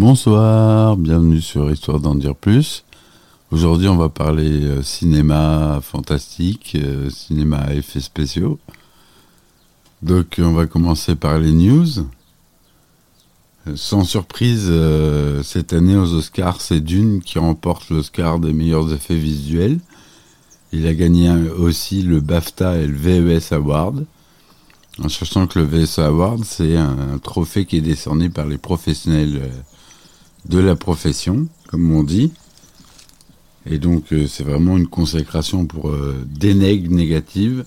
Bonsoir, bienvenue sur Histoire d'en dire plus. Aujourd'hui, on va parler euh, cinéma fantastique, euh, cinéma à effets spéciaux. Donc, on va commencer par les news. Euh, Sans surprise, cette année aux Oscars, c'est Dune qui remporte l'Oscar des meilleurs effets visuels. Il a gagné aussi le BAFTA et le VES Award. En sachant que le VES Award, c'est un trophée qui est décerné par les professionnels de la profession, comme on dit. Et donc, euh, c'est vraiment une consécration pour euh, Deneg Négative,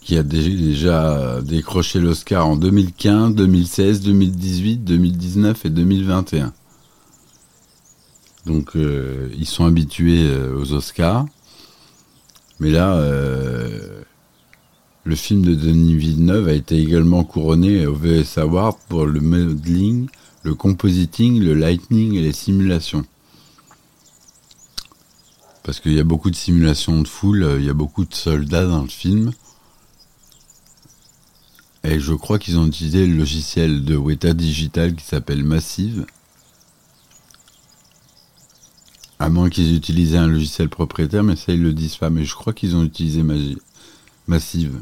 qui a déjà décroché l'Oscar en 2015, 2016, 2018, 2019 et 2021. Donc, euh, ils sont habitués aux Oscars. Mais là, le film de Denis Villeneuve a été également couronné au VS Award pour le modeling, le compositing, le lightning et les simulations. Parce qu'il y a beaucoup de simulations de foule, il y a beaucoup de soldats dans le film. Et je crois qu'ils ont utilisé le logiciel de Weta Digital qui s'appelle Massive. À moins qu'ils aient utilisé un logiciel propriétaire, mais ça ils le disent pas. Mais je crois qu'ils ont utilisé Massive.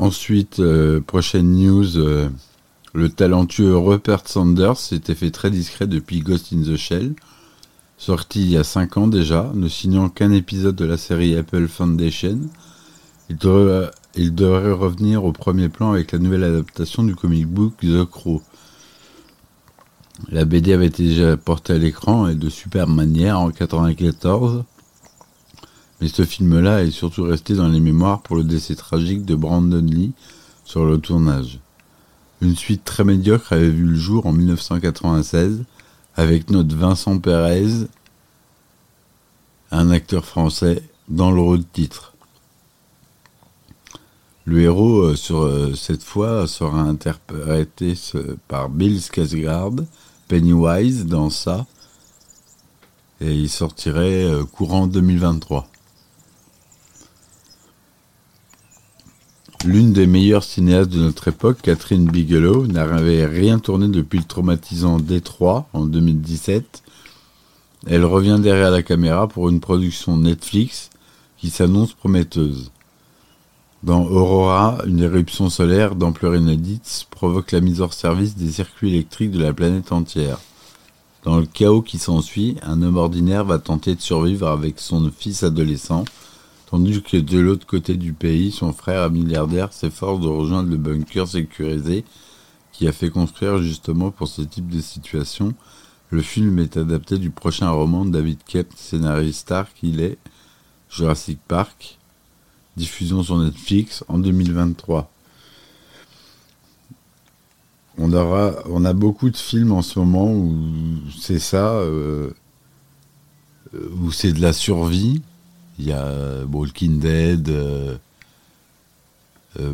Ensuite, euh, prochaine news, euh, le talentueux Rupert Sanders s'était fait très discret depuis Ghost in the Shell, sorti il y a 5 ans déjà, ne signant qu'un épisode de la série Apple Foundation. Il devrait, il devrait, revenir au premier plan avec la nouvelle adaptation du comic book The Crow. La BD avait été déjà portée à l'écran et de super manière en 1994. Mais ce film-là est surtout resté dans les mémoires pour le décès tragique de Brandon Lee sur le tournage. Une suite très médiocre avait vu le jour en 1996 avec notre Vincent Perez, un acteur français, dans le rôle de titre. Le héros, euh, euh, cette fois, sera interprété par Bill Skarsgård, Pennywise dans ça, et il sortirait euh, courant 2023. L'une des meilleures cinéastes de notre époque, Catherine Bigelow, n'avait rien tourné depuis le traumatisant Détroit en 2017. Elle revient derrière la caméra pour une production Netflix qui s'annonce prometteuse. Dans Aurora, une éruption solaire d'ampleur inédite provoque la mise hors service des circuits électriques de la planète entière. Dans le chaos qui s'ensuit, un homme ordinaire va tenter de survivre avec son fils adolescent tandis que de l'autre côté du pays, son frère milliardaire s'efforce de rejoindre le bunker sécurisé qui a fait construire justement pour ce type de situation. Le film est adapté du prochain roman de David Kep, scénariste star qu'il est, Jurassic Park, diffusion sur Netflix en 2023. On, aura, on a beaucoup de films en ce moment où c'est ça, euh, où c'est de la survie, il y a euh, Walking Dead, euh, euh,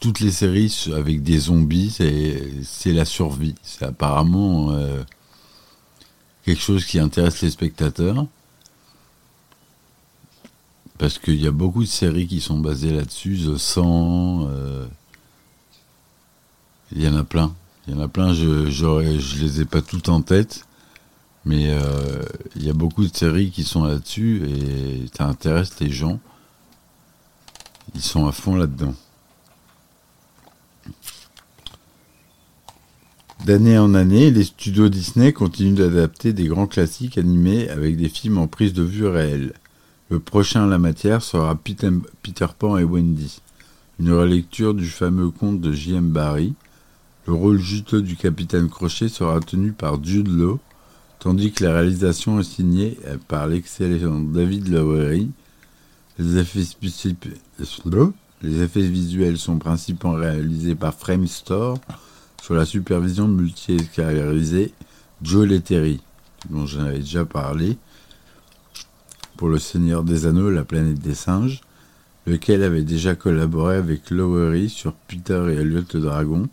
toutes les séries avec des zombies, c'est la survie. C'est apparemment quelque chose qui intéresse les spectateurs. Parce qu'il y a beaucoup de séries qui sont basées là-dessus, The 100, il y en a plein. Il y en a plein, je, je les ai pas toutes en tête. Mais euh, il y a beaucoup de séries qui sont là-dessus et ça intéresse les gens. Ils sont à fond là-dedans. D'année en année, les studios Disney continuent d'adapter des grands classiques animés avec des films en prise de vue réelle. Le prochain en la matière sera Peter, Pan et Wendy, une relecture du fameux conte de J.M. Barrie. Le rôle juteux du capitaine Crochet sera tenu par Jude Law, tandis que la réalisation est signée par l'excellent David Lowery. Les effets, visuels sont principalement réalisés par Framestore sur la supervision multi-escalarisée Joe Lettery, dont j'en avais déjà parlé, pour Le Seigneur des Anneaux, La planète des singes, lequel avait déjà collaboré avec Lowery sur Peter et Elliot le Dragon,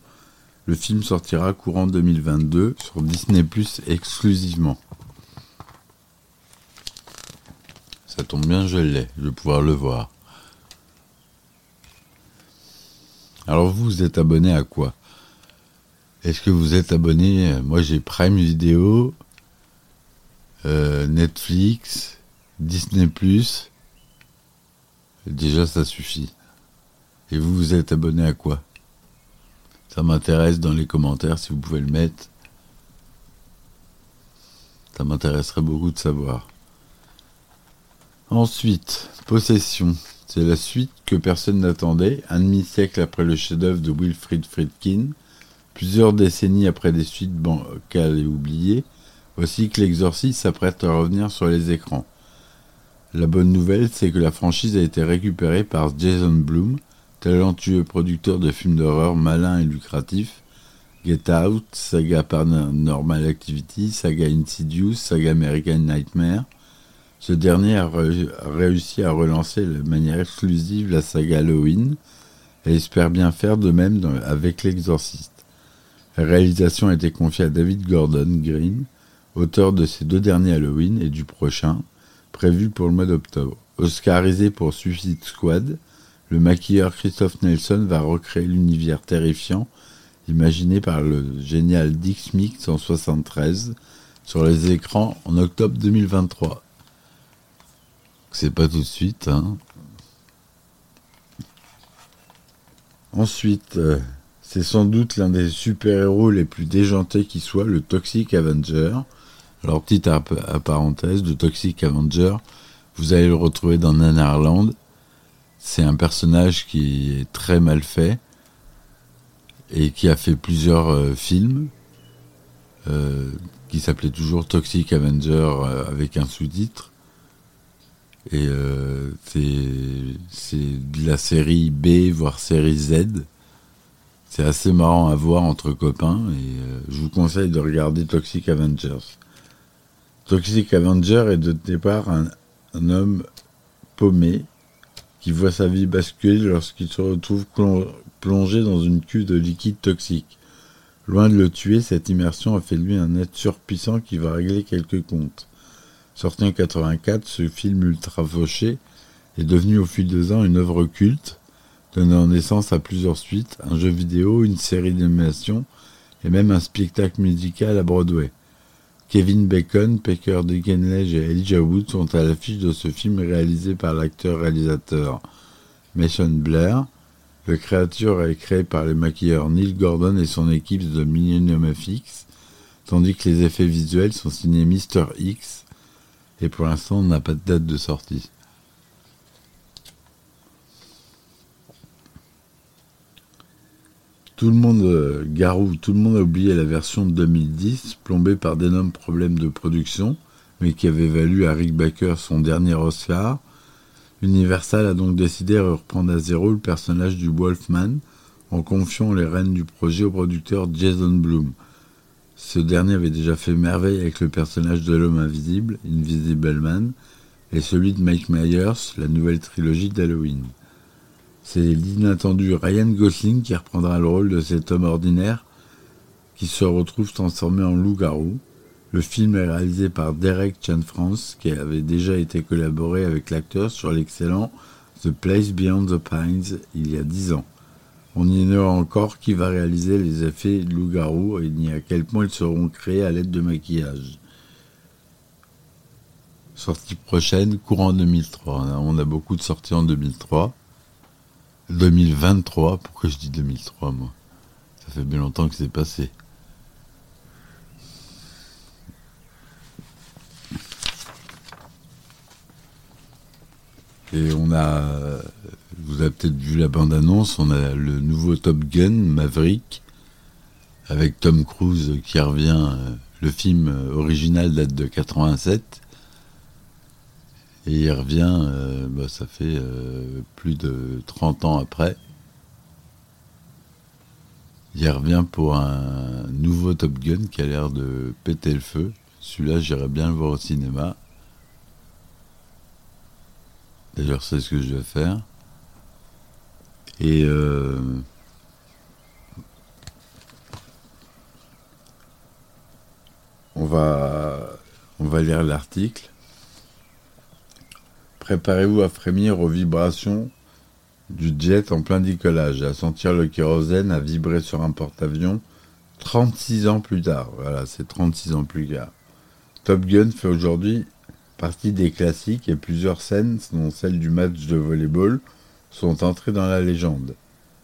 le film sortira courant 2022 sur Disney Plus exclusivement. Ça tombe bien, je l'ai, je vais pouvoir le voir. Alors vous, vous êtes abonné à quoi? Est-ce que vous êtes abonné? Moi j'ai Prime Video, euh, Netflix, Disney ⁇ Déjà ça suffit. Et vous, vous êtes abonné à quoi? Ça m'intéresse dans les commentaires si vous pouvez le mettre. Ça m'intéresserait beaucoup de savoir. Ensuite, Possession. C'est la suite que personne n'attendait, un demi-siècle après le chef-d'œuvre de Wilfried Friedkin, plusieurs décennies après des suites bancales et oubliées, voici que l'exorciste s'apprête à revenir sur les écrans. La bonne nouvelle, c'est que la franchise a été récupérée par Jason Blum, talentueux producteur de films d'horreur malins et lucratifs, Get Out, saga Paranormal Activity, saga Insidious, saga American Nightmare, ce dernier a, réussi à relancer de manière exclusive la saga Halloween et espère bien faire de même avec L'Exorciste. La réalisation a été confiée à David Gordon Green, auteur de ces deux derniers Halloween et du prochain, prévu pour le mois d'octobre. Oscarisé pour Suicide Squad, le maquilleur Christophe Nelson va recréer l'univers terrifiant imaginé par le génial Dix Mix en 73 sur les écrans en octobre 2023. C'est pas tout de suite. Hein. Ensuite, euh, c'est sans doute l'un des super-héros les plus déjantés qui soit, le Toxic Avenger. Alors, petite parenthèse, le Toxic Avenger, vous allez le retrouver dans Nanarland. C'est un personnage qui est très mal fait et qui a fait plusieurs euh, films euh, qui s'appelait toujours Toxic Avenger avec un sous-titre. Et euh, c'est de la série B, voire série Z. C'est assez marrant à voir entre copains et euh, je vous conseille de regarder Toxic Avengers. Toxic Avenger est de départ un homme paumé qui voit sa vie basculer lorsqu'il se retrouve plongé dans une cuve de liquide toxique. Loin de le tuer, cette immersion a fait de lui un être surpuissant qui va régler quelques comptes. Sorti en 84, ce film ultra fauché est devenu au fil des ans une œuvre culte, donnant naissance à plusieurs suites, un jeu vidéo, une série d'animation et même un spectacle musical à Broadway. Kevin Bacon, Pecker Dinklage et Elijah Wood sont à l'affiche de ce film réalisé par l'acteur-réalisateur Mason Blair. Le créature est créé par les maquilleurs Neil Gordon et son équipe de Millennium FX, tandis que les effets visuels sont signés Mr. X, et pour l'instant, on n'a pas de date de sortie. Tout le monde, euh, Garou, tout le monde a oublié la version de 2010, plombée par d'énormes problèmes de production, mais qui avait valu à Rick Baker son dernier Oscar. Universal a donc décidé de reprendre à zéro le personnage du Wolfman en confiant les rênes du projet au producteur Jason Blum. Ce dernier avait déjà fait merveille avec le personnage de l'homme invisible, Invisible Man, et celui de Mike Myers, la nouvelle trilogie d'Halloween. C'est l'inattendu Ryan Gosling qui reprendra le rôle de cet homme ordinaire qui se retrouve transformé en loup-garou. Le film est réalisé par Derek Chan France, qui avait déjà été collaboré avec l'acteur sur l'excellent The Place Beyond the Pines il y a dix ans. On ignore encore qui va réaliser les effets loup-garou et ni à quel point ils seront créés à l'aide de maquillage. Sortie prochaine, courant 2003. On a beaucoup de sorties en 2003. 2023, pourquoi je dis 2003 moi? Ça fait bien longtemps que c'est passé. Et on a vous avez peut-être vu la bande-annonce, on a le nouveau Top Gun, Maverick, avec Tom Cruise qui revient. Le film original date de 87. Et il revient, euh, bah, ça fait euh, plus de 30 ans après. Il revient pour un nouveau Top Gun qui a l'air de péter le feu. Celui-là, j'irais bien le voir au cinéma. D'ailleurs, c'est ce que je vais faire. Et euh, on, va, on va lire l'article. Préparez-vous à frémir aux vibrations du jet en plein décollage, à sentir le kérosène, à vibrer sur un porte-avions 36 ans plus tard. Voilà, c'est 36 ans plus tard. Top Gun fait aujourd'hui partie des classiques et plusieurs scènes, dont celle du match de volleyball, sont entrées dans la légende.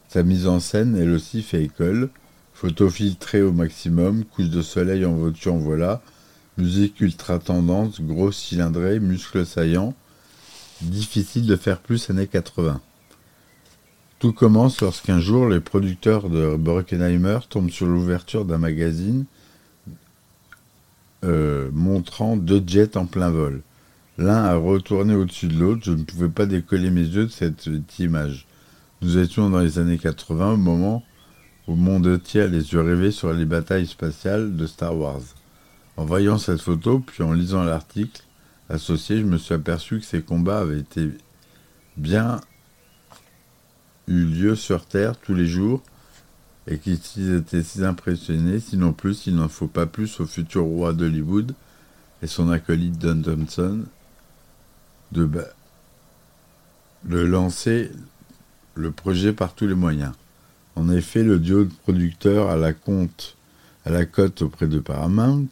Sa mise en scène, elle aussi fait école. Photo filtrée au maximum, couche de soleil en voiture en voilà, musique ultra tendance, gros cylindrée, muscles saillants. Difficile de faire plus années 80. Tout commence lorsqu'un jour, les producteurs de Brockenheimer tombent sur l'ouverture d'un magazine euh, montrant deux jets en plein vol. L'un a retourné au-dessus de l'autre, je ne pouvais pas décoller mes yeux de cette, image. Nous étions dans les années 80, au moment où monde entier a les yeux rêvés sur les batailles spatiales de Star Wars. En voyant cette photo, puis en lisant l'article associé, je me suis aperçu que ces combats avaient été bien eu lieu sur Terre tous les jours et qu'ils étaient si impressionnés, sinon plus, il n'en faut pas plus au futur roi d'Hollywood et son acolyte Don Thompson de, de lancer le projet par tous les moyens. En effet, le duo de producteurs à à la cote auprès de Paramount,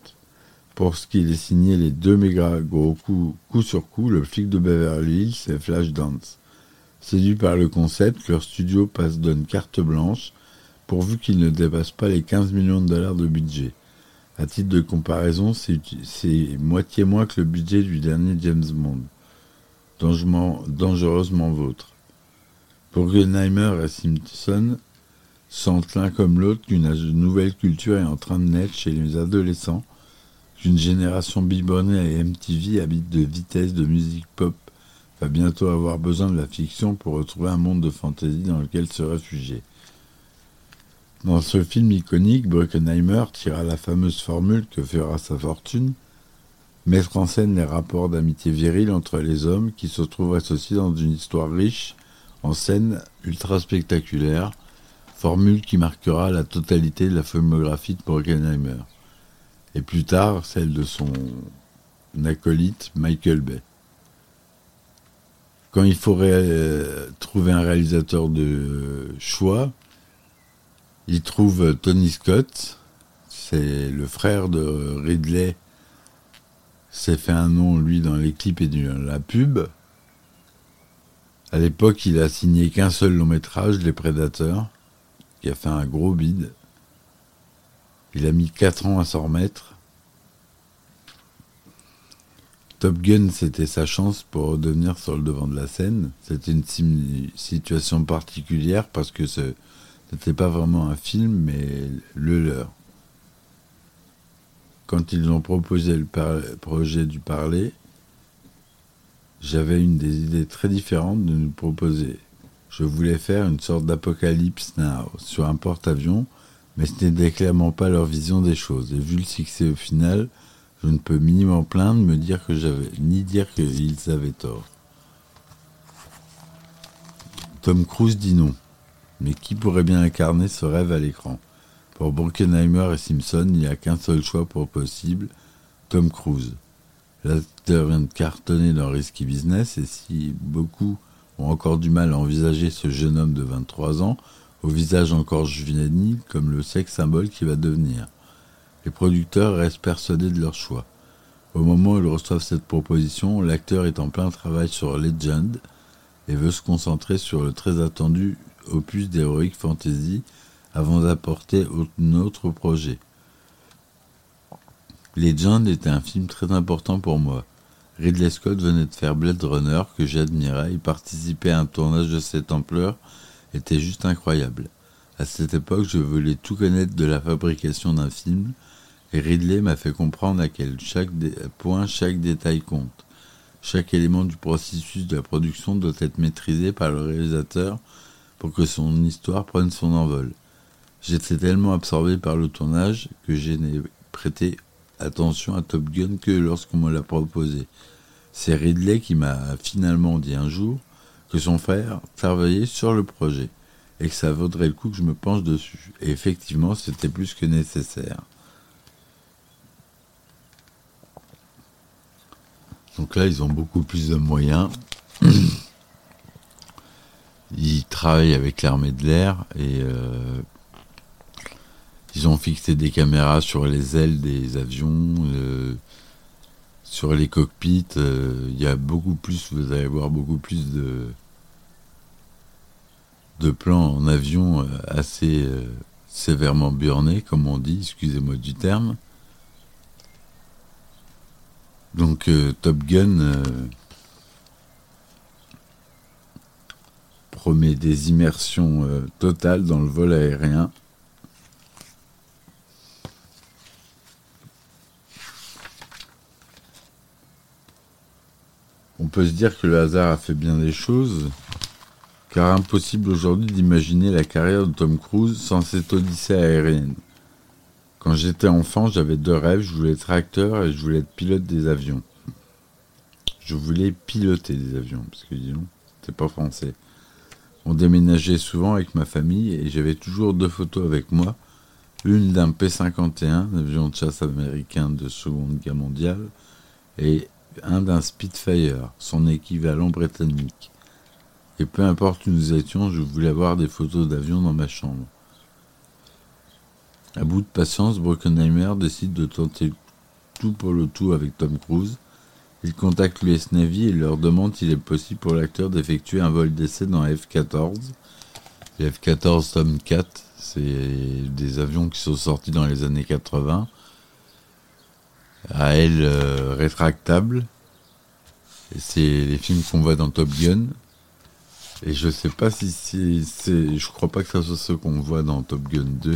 pour ce qui est signé les deux méga gros coups, coup sur coup, le flic de Beverly Hills et Flashdance. Séduits par le concept, leur studio passe donne carte blanche, pourvu qu'ils ne dépassent pas les 15 millions de dollars de budget. À titre de comparaison, c'est moitié moins que le budget du dernier James Bond. Dangereusement vôtre. Pour Guggenheimer et Simpson sentent l'un comme l'autre qu'une nouvelle culture est en train de naître chez les adolescents, qu'une génération bibonnée et MTV habite de vitesse de musique pop va bientôt avoir besoin de la fiction pour retrouver un monde de fantaisie dans lequel se réfugier. Dans ce film iconique, Bruckenheimer tira la fameuse formule que fera sa fortune, mettre en scène les rapports d'amitié virile entre les hommes qui se trouvent associés dans une histoire riche en scènes ultra spectaculaires, formule qui marquera la totalité de la filmographie de Bruckenheimer, et plus tard celle de son acolyte Michael Bay. Quand il faudrait euh, trouver un réalisateur de choix, il trouve Tony Scott, c'est le frère de Ridley, s'est fait un nom lui dans les clips et dans la pub. À l'époque, il a signé qu'un seul long métrage, Les Prédateurs, qui a fait un gros bide. Il a mis 4 ans à s'en remettre. Top Gun, c'était sa chance pour redevenir sur le devant de la scène. C'était une situation particulière parce que ce n'était pas vraiment un film, mais le leur. Quand ils ont proposé le projet du parler, j'avais une des idées très différentes de nous proposer. Je voulais faire une sorte d'apocalypse now sur un porte-avions, mais ce n'était clairement pas leur vision des choses. Et vu le succès au final, je ne peux minimum plaindre, me dire que j'avais, ni dire qu'ils avaient tort. Tom Cruise dit non. Mais qui pourrait bien incarner ce rêve à l'écran? Pour Brockenheimer et Simpson, il n'y a qu'un seul choix pour possible, Tom Cruise. L'acteur vient de cartonner dans Risky Business et si beaucoup ont encore du mal à envisager ce jeune homme de 23 ans, au visage encore juvénile, comme le sexe symbole qui va devenir. Les producteurs restent persuadés de leur choix. Au moment où ils reçoivent cette proposition, l'acteur est en plein travail sur Legend et veut se concentrer sur le très attendu opus d'Heroic Fantasy avant d'apporter un autre projet. Legend était un film très important pour moi. Ridley Scott venait de faire Blade Runner que j'admirais et participer à un tournage de cette ampleur était juste incroyable. À cette époque, je voulais tout connaître de la fabrication d'un film et Ridley m'a fait comprendre à quel chaque point chaque détail compte. Chaque élément du processus de la production doit être maîtrisé par le réalisateur pour que son histoire prenne son envol. J'étais tellement absorbé par le tournage que je n'ai prêté attention à Top Gun que lorsqu'on me l'a proposé. C'est Ridley qui m'a finalement dit un jour que son frère travaillait sur le projet et que ça vaudrait le coup que je me penche dessus. Et effectivement, c'était plus que nécessaire. Donc là, ils ont beaucoup plus de moyens. Ils, travaillent avec l'armée de l'air et euh, ils ont fixé des caméras sur les ailes des avions, euh, sur les cockpits. euh, Il y a beaucoup plus, vous allez voir beaucoup plus de, de plans en avion euh, assez euh, sévèrement burnés, comme on dit, excusez-moi du terme. Donc euh, Top Gun promet des immersions totales dans le vol aérien. On peut se dire que le hasard a fait bien des choses, car impossible aujourd'hui d'imaginer la carrière de Tom Cruise sans cette odyssée aérienne. Quand j'étais enfant, j'avais deux rêves, je voulais être acteur et je voulais être pilote des avions. Je voulais piloter des avions, parce que disons, c'était pas français. On déménageait souvent avec ma famille et j'avais toujours deux photos avec moi. Une d'un P-51, un avion de chasse américain de Seconde Guerre mondiale, et un d'un Spitfire, son équivalent britannique. Et peu importe où nous étions, je voulais avoir des photos d'avions dans ma chambre. À bout de patience, Brockenheimer décide de tenter tout pour le tout avec Tom Cruise. Il contacte l'US Navy et leur demande s'il est possible pour l'acteur d'effectuer un vol d'essai dans la F-14. Les F-14 Tom 4, c'est des avions qui sont sortis dans les années 80, à ailes euh, rétractables. Et c'est les films qu'on voit dans Top Gun. Et je sais pas si c'est, je crois pas que ça soit ce qu'on voit dans Top Gun 2.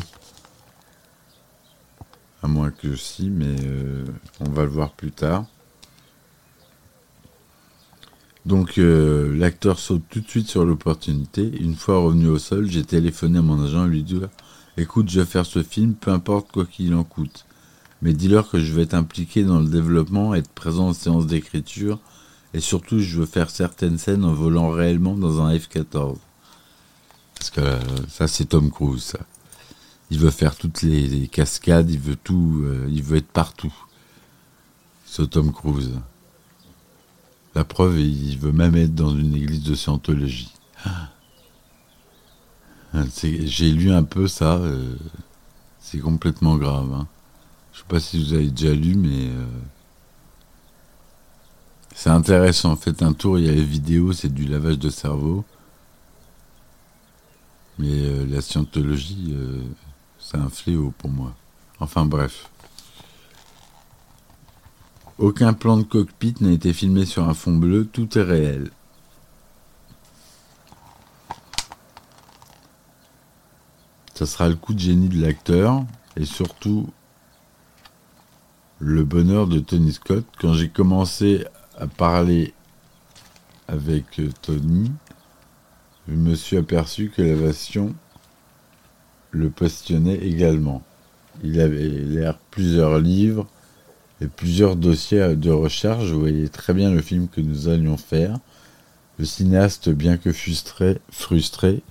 À moins que si, mais euh, on va le voir plus tard. Donc euh, l'acteur saute tout de suite sur l'opportunité. Une fois revenu au sol, j'ai téléphoné à mon agent et lui dit Écoute, je vais faire ce film, peu importe quoi qu'il en coûte. Mais dis-leur que je vais être impliqué dans le développement, être présent en séance d'écriture, et surtout je veux faire certaines scènes en volant réellement dans un F-14. Parce que ça c'est Tom Cruise, ça. Il veut faire toutes les, cascades, il veut tout, euh, il veut être partout. Ce Tom Cruise. La preuve, il veut même être dans une église de scientologie. Ah. J'ai lu un peu ça, euh, c'est complètement grave. hein. Je sais pas si vous avez déjà lu, mais euh, c'est intéressant. Faites un tour, il y a les vidéos, c'est du lavage de cerveau. Mais euh, la scientologie, euh, c'est un fléau pour moi. Enfin bref. Aucun plan de cockpit n'a été filmé sur un fond bleu, tout est réel. Ça sera le coup de génie de l'acteur et surtout le bonheur de Tony Scott. Quand j'ai commencé à parler avec Tony, je me suis aperçu que la version le passionnait également. Il avait l'air plusieurs livres et plusieurs dossiers de recherche. Je voyais très bien le film que nous allions faire. Le cinéaste, bien que frustré, frustré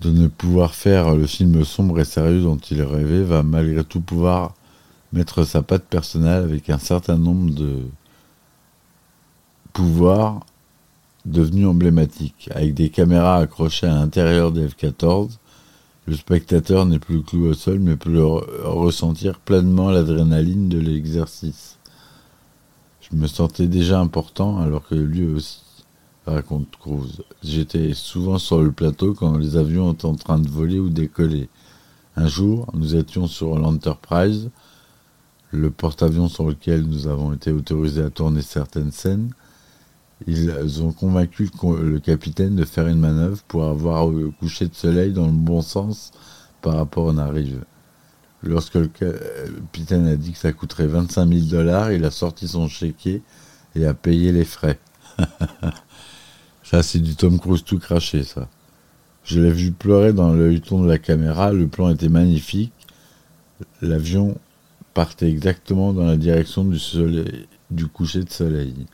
de ne pouvoir faire le film sombre et sérieux dont il rêvait, va malgré tout pouvoir mettre sa patte personnelle avec un certain nombre de pouvoirs devenus emblématiques. Avec des caméras accrochées à l'intérieur des F-14, le spectateur n'est plus cloué au sol, mais peut ressentir pleinement l'adrénaline de l'exercice. Je me sentais déjà important, alors que lui aussi, raconte Cruz. J'étais souvent sur le plateau quand les avions étaient en train de voler ou décoller. Un jour, nous étions sur l'Enterprise, le porte-avions sur lequel nous avons été autorisés à tourner certaines scènes. Ils ont convaincu le capitaine de faire une manœuvre pour avoir le coucher de soleil dans le bon sens par rapport à la rive. Lorsque le le capitaine a dit que ça coûterait 25 000 dollars, il a sorti son chéquier et a payé les frais. ça, c'est du Tom Cruise tout craché, ça. Je l'ai vu pleurer dans l'œilleton de la caméra, le plan était magnifique. L'avion partait exactement dans la direction du, soleil, du coucher de soleil.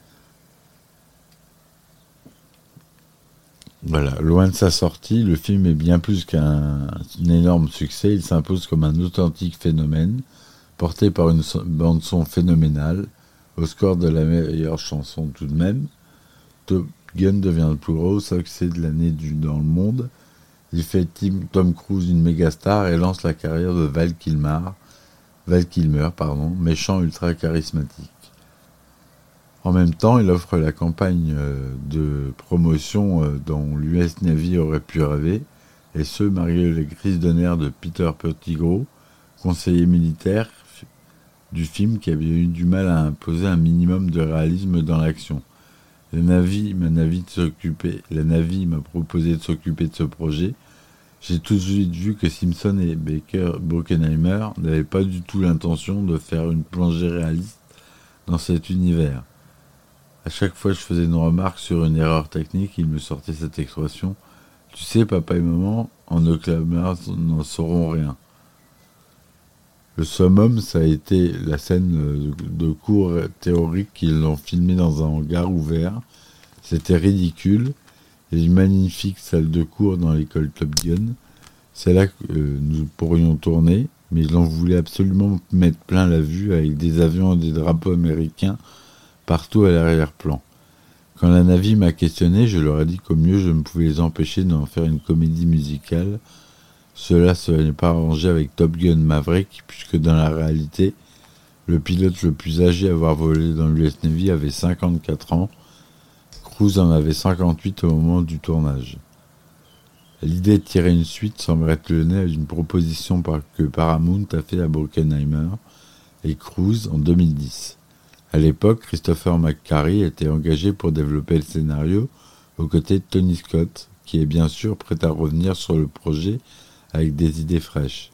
Voilà, loin de sa sortie, le film est bien plus qu'un un énorme succès. Il s'impose comme un authentique phénomène, porté par une so- bande-son phénoménale, au score de la meilleure chanson tout de même. To- Gun devient le plus gros succès de l'année dans le monde. Il fait Tom Cruise une méga star et lance la carrière de Val Kilmer, Val Kilmer pardon, méchant ultra charismatique. En même temps, il offre la campagne euh, de promotion euh, dont l'US Navy aurait pu rêver, et ce, malgré les crises de nerfs de Peter Pettigrew, conseiller militaire du film qui avait eu du mal à imposer un minimum de réalisme dans l'action. La Navy m'a proposé de s'occuper de ce projet. J'ai tout de suite vu que Simpson et Baker Brockenheimer n'avaient pas du tout l'intention de faire une plongée réaliste dans cet univers. À chaque fois que je faisais une remarque sur une erreur technique, il me sortait cette expression Tu sais, papa et maman, en Oklahoma, n'en sauront rien. Le summum, ça a été la scène de cours théorique qu'ils ont filmé dans un hangar ouvert. C'était ridicule. Et une magnifique salle de cours dans l'école Top Gun. C'est là que euh, nous pourrions tourner, mais ils en voulaient absolument mettre plein la vue avec des avions et des drapeaux américains partout à l'arrière-plan. Quand la Navy m'a questionné, je leur ai dit qu'au mieux je ne pouvais les empêcher d'en faire une comédie musicale. Cela se n'est pas arrangé avec Top Gun Maverick, puisque dans la réalité, le pilote le plus âgé à avoir volé dans l'US Navy avait 54 ans. Cruise en avait 58 au moment du tournage. L'idée de tirer une suite semble être le nez d'une proposition que Paramount a fait à Brockenheimer et Cruise en 2010. À l'époque, Christopher McQuarrie était engagé pour développer le scénario aux côtés de Tony Scott, qui est bien sûr prêt à revenir sur le projet avec des idées fraîches.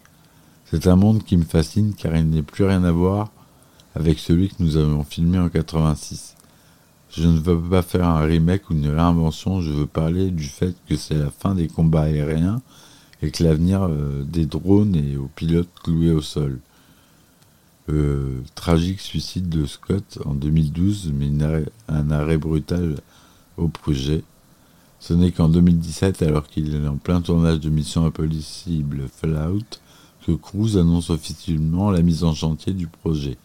C'est un monde qui me fascine car il n'est plus rien à voir avec celui que nous avions filmé en 86. Je ne veux pas faire un remake ou une réinvention, je veux parler du fait que c'est la fin des combats aériens et que l'avenir euh, des drones et aux pilotes cloués au sol. Euh, tragique suicide de Scott en 2012, mais un arrêt brutal au projet. Ce n'est qu'en 2017, alors qu'il est en plein tournage de Mission Impossible Fallout, que Cruise annonce officiellement la mise en chantier du projet.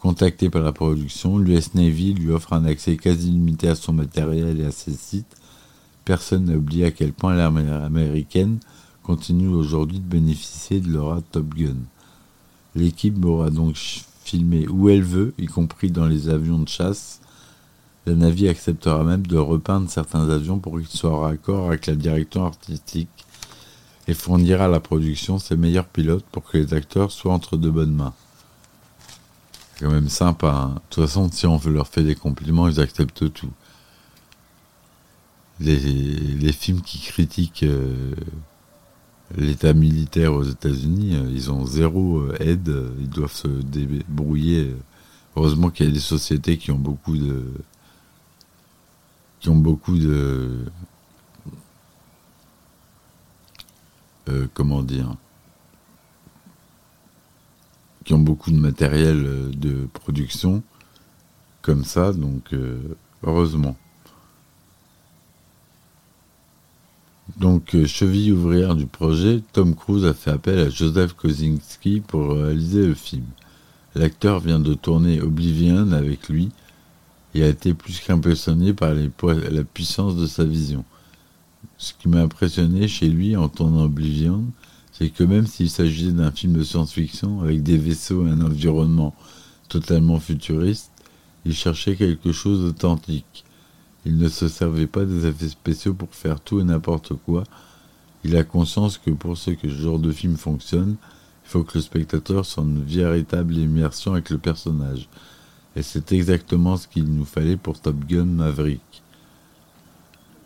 Contacté par la production, l'US Navy lui offre un accès quasi limité à son matériel et à ses sites. Personne n'a oublié à quel point l'armée américaine continue aujourd'hui de bénéficier de l'aura Top Gun. L'équipe aura donc filmé où elle veut, y compris dans les avions de chasse. La Navy acceptera même de repeindre certains avions pour qu'ils soient en raccord avec la direction artistique et fournira à la production ses meilleurs pilotes pour que les acteurs soient entre de bonnes mains. C'est quand même sympa. Hein. De toute façon, si on leur fait des compliments, ils acceptent tout. Les, films qui critiquent euh, l'état militaire aux États-Unis, euh, ils ont zéro euh, aide, euh, ils doivent se débrouiller. Heureusement qu'il y a des sociétés qui ont beaucoup de qui ont beaucoup de comment dire qui ont beaucoup de matériel de production comme ça donc heureusement Donc, euh, cheville ouvrière du projet, Tom Cruise a fait appel à Joseph Kosinski pour réaliser le film. L'acteur vient de tourner Oblivion avec lui et a été plus qu'impressionné par la puissance de sa vision. Ce qui m'a impressionné chez lui en tournant Oblivion, c'est que même s'il s'agissait d'un film de science-fiction avec des vaisseaux et un environnement totalement futuriste, il cherchait quelque chose d'authentique. Il ne se servait pas des effets spéciaux pour faire tout et n'importe quoi. Il a conscience que pour ce que ce genre de film fonctionne, il faut que le spectateur soit une véritable immersion avec le personnage. Et c'est exactement ce qu'il nous fallait pour Top Gun Maverick.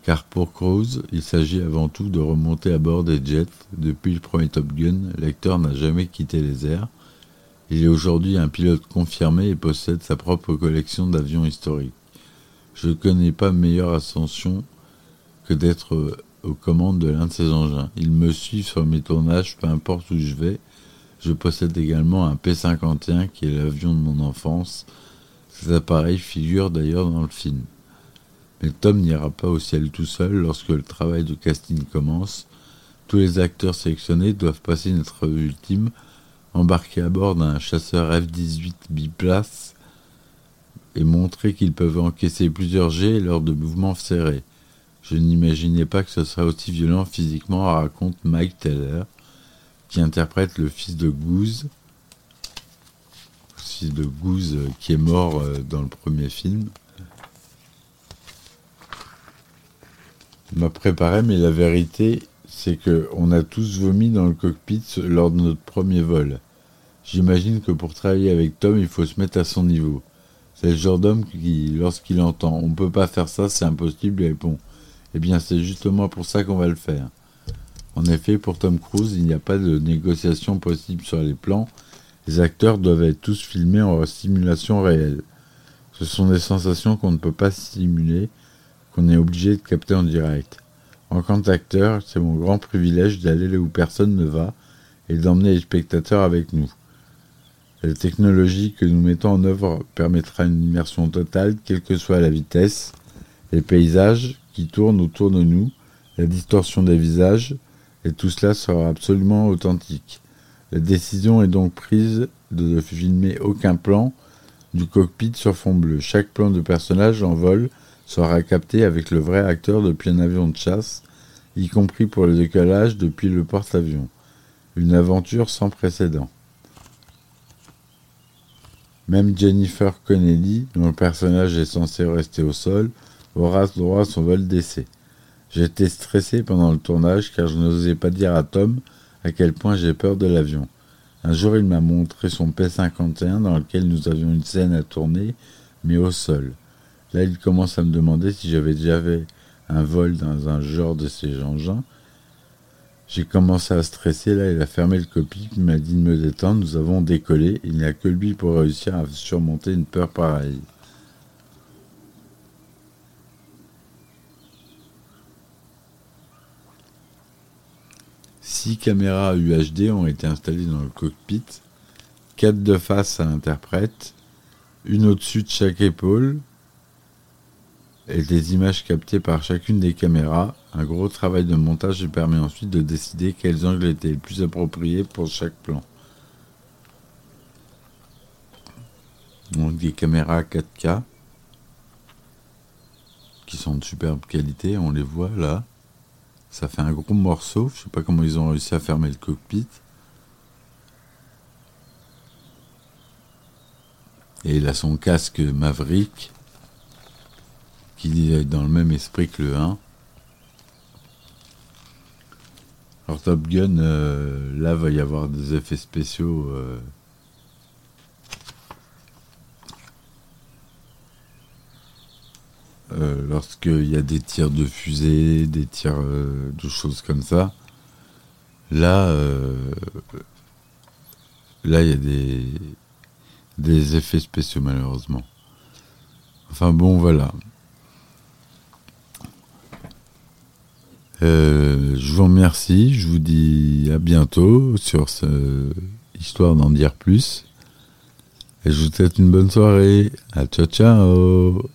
Car pour Cruise, il s'agit avant tout de remonter à bord des jets. Depuis le premier Top Gun, l'acteur n'a jamais quitté les airs. Il est aujourd'hui un pilote confirmé et possède sa propre collection d'avions historiques. Je ne connais pas meilleure ascension que d'être euh, aux commandes de l'un de ces engins. Il me suit sur mes tournages, peu importe où je vais. Je possède également un P-51 qui est l'avion de mon enfance. Ces appareils figurent d'ailleurs dans le film. Mais Tom n'ira pas au ciel tout seul lorsque le travail de casting commence. Tous les acteurs sélectionnés doivent passer notre ultime, embarqués à bord d'un chasseur F-18 biplace et montrer qu'ils peuvent encaisser plusieurs jets lors de mouvements serrés. Je n'imaginais pas que ce serait aussi violent physiquement, raconte Mike Taylor, qui interprète le fils de Goose, fils de Goose euh, qui est mort euh, dans le premier film. Il m'a préparé, mais la vérité, c'est que on a tous vomi dans le cockpit lors de notre premier vol. J'imagine que pour travailler avec Tom, il faut se mettre à son niveau. C'est le genre d'homme qui, lorsqu'il entend on peut pas faire ça, c'est impossible, il répond Eh bien, c'est justement pour ça qu'on va le faire. En effet, pour Tom Cruise, il n'y a pas de négociation possible sur les plans. Les acteurs doivent être tous filmés en simulation réelle. Ce sont des sensations qu'on ne peut pas simuler, qu'on est obligé de capter en direct. En tant qu'acteur, c'est mon grand privilège d'aller là où personne ne va et d'emmener les spectateurs avec nous. La technologie que nous mettons en œuvre permettra une immersion totale, quelle que soit la vitesse, les paysages qui tournent autour de nous, la distorsion des visages, et tout cela sera absolument authentique. La décision est donc prise de ne filmer aucun plan du cockpit sur fond bleu. Chaque plan de personnage en vol sera capté avec le vrai acteur depuis un avion de chasse, y compris pour le décollage depuis le porte-avions. Une aventure sans précédent. Même Jennifer Connelly, dont le personnage est censé rester au sol, aura droit à son vol d'essai. J'étais stressé pendant le tournage car je n'osais pas dire à Tom à quel point j'ai peur de l'avion. Un jour, il m'a montré son P-51 dans lequel nous avions une scène à tourner, mais au sol. Là, il commence à me demander si j'avais déjà fait un vol dans un genre de ces engins. J'ai commencé à stresser, là il a fermé le copic, il m'a dit de me détendre, nous avons décollé, il n'y a que lui pour réussir à surmonter une peur pareille. Six caméras UHD ont été installées dans le cockpit, quatre de face à l'interprète, une au-dessus de chaque épaule, et des images captées par chacune des caméras. Un gros travail de montage permet ensuite de décider quels angles étaient les plus appropriés pour chaque plan. Donc des caméras 4K qui sont de superbe qualité, on les voit là. Ça fait un gros morceau, je sais pas comment ils ont réussi à fermer le cockpit. Et il a son casque Maverick qui est dans le même esprit que le 1. Alors Top Gun, euh, là va y avoir des effets spéciaux. Euh, euh, lorsqu'il y a des tirs de fusée, des tirs de choses comme ça. Là, là il y a des, des effets spéciaux malheureusement. Enfin bon, voilà. Euh, je vous remercie, je vous dis à bientôt sur ce histoire d'en dire plus. Et je vous souhaite une bonne soirée. À ciao ciao